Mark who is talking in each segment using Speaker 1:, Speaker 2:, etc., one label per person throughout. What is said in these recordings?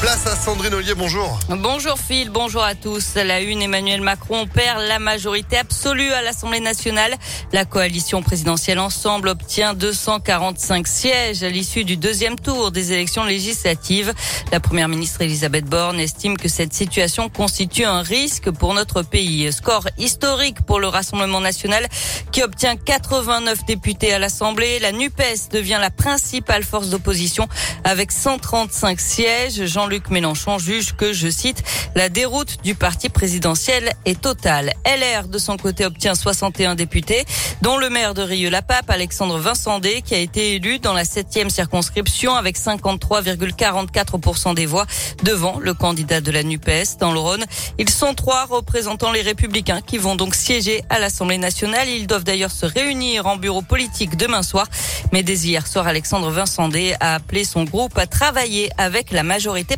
Speaker 1: Place à Sandrine Ollier, bonjour.
Speaker 2: Bonjour Phil, bonjour à tous. La une, Emmanuel Macron perd la majorité absolue à l'Assemblée nationale. La coalition présidentielle Ensemble obtient 245 sièges à l'issue du deuxième tour des élections législatives. La première ministre Elisabeth Borne estime que cette situation constitue un risque pour notre pays. Score historique pour le Rassemblement national qui obtient 89 députés à l'Assemblée. La NUPES devient la principale force d'opposition avec 135 sièges. Jean-Luc Mélenchon juge que, je cite, la déroute du parti présidentiel est totale. LR, de son côté, obtient 61 députés, dont le maire de Rieux-la-Pape, Alexandre Vincendé, qui a été élu dans la septième circonscription avec 53,44% des voix devant le candidat de la NUPES dans le Rhône. Ils sont trois représentant les Républicains qui vont donc siéger à l'Assemblée nationale. Ils doivent d'ailleurs se réunir en bureau politique demain soir. Mais dès hier soir, Alexandre Vincendé a appelé son groupe à travailler avec la majorité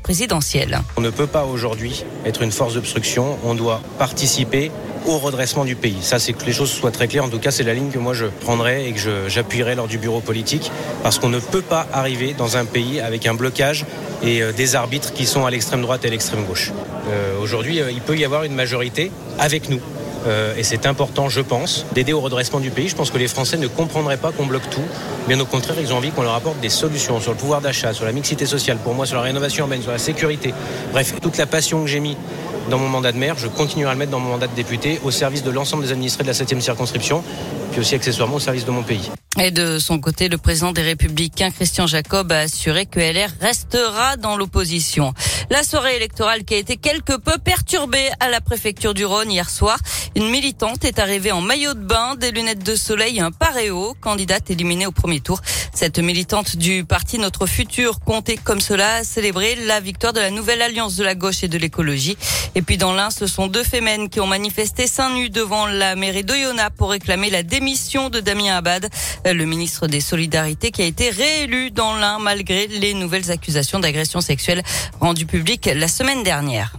Speaker 3: On ne peut pas aujourd'hui être une force d'obstruction. On doit participer au redressement du pays. Ça, c'est que les choses soient très claires. En tout cas, c'est la ligne que moi je prendrai et que j'appuierai lors du bureau politique, parce qu'on ne peut pas arriver dans un pays avec un blocage et euh, des arbitres qui sont à l'extrême droite et à l'extrême gauche. Euh, aujourd'hui, euh, il peut y avoir une majorité avec nous. Euh, et c'est important, je pense, d'aider au redressement du pays. Je pense que les Français ne comprendraient pas qu'on bloque tout. Bien au contraire, ils ont envie qu'on leur apporte des solutions sur le pouvoir d'achat, sur la mixité sociale, pour moi, sur la rénovation urbaine, sur la sécurité. Bref, toute la passion que j'ai mis dans mon mandat de maire, je continuerai à le mettre dans mon mandat de député au service de l'ensemble des administrés de la 7e circonscription, puis aussi accessoirement au service de mon pays.
Speaker 2: Et de son côté, le président des Républicains, Christian Jacob, a assuré que LR restera dans l'opposition. La soirée électorale qui a été quelque peu perturbée à la préfecture du Rhône hier soir. Une militante est arrivée en maillot de bain, des lunettes de soleil et un paréo, candidate éliminée au premier tour. Cette militante du parti Notre Futur comptait comme cela célébrer la victoire de la nouvelle alliance de la gauche et de l'écologie. Et puis dans l'un, ce sont deux fémènes qui ont manifesté seins nus devant la mairie d'Oyonnax pour réclamer la démission de Damien Abad, le ministre des Solidarités qui a été réélu dans l'un malgré les nouvelles accusations d'agression sexuelle rendues publiques la semaine dernière.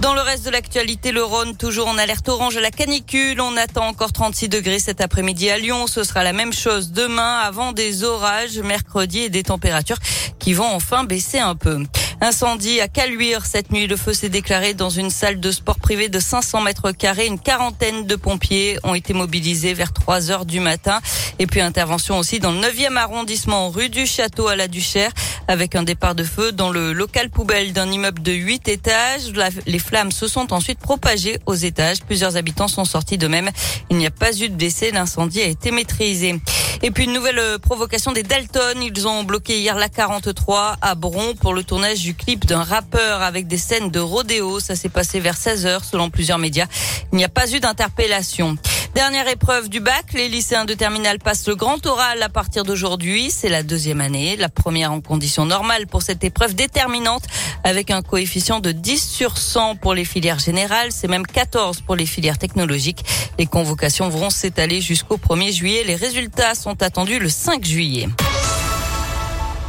Speaker 2: Dans le reste de l'actualité, le Rhône toujours en alerte orange à la canicule. On attend encore 36 degrés cet après-midi à Lyon. Ce sera la même chose demain avant des orages mercredi et des températures qui vont enfin baisser un peu. Incendie à Caluire cette nuit. Le feu s'est déclaré dans une salle de sport privée de 500 mètres carrés. Une quarantaine de pompiers ont été mobilisés vers 3 heures du matin. Et puis intervention aussi dans le 9e arrondissement, rue du Château à la Duchère, avec un départ de feu dans le local poubelle d'un immeuble de 8 étages. les flammes se sont ensuite propagées aux étages. Plusieurs habitants sont sortis de même. Il n'y a pas eu de décès. L'incendie a été maîtrisé. Et puis une nouvelle provocation des Dalton. Ils ont bloqué hier la 43 à Bron pour le tournage du clip d'un rappeur avec des scènes de rodéo. Ça s'est passé vers 16 heures selon plusieurs médias. Il n'y a pas eu d'interpellation. Dernière épreuve du bac, les lycéens de terminale passent le grand oral à partir d'aujourd'hui. C'est la deuxième année, la première en conditions normales pour cette épreuve déterminante avec un coefficient de 10 sur 100 pour les filières générales. C'est même 14 pour les filières technologiques. Les convocations vont s'étaler jusqu'au 1er juillet. Les résultats sont attendus le 5 juillet.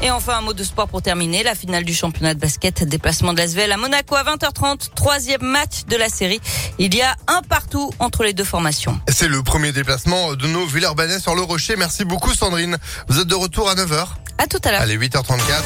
Speaker 2: Et enfin, un mot de sport pour terminer. La finale du championnat de basket, déplacement de l'Asvel à Monaco à 20h30. Troisième match de la série. Il y a un partout entre les deux formations.
Speaker 1: C'est le premier déplacement de nos Villeurbanais sur le Rocher. Merci beaucoup Sandrine. Vous êtes de retour à 9h.
Speaker 2: À tout à l'heure.
Speaker 1: Allez, 8h34.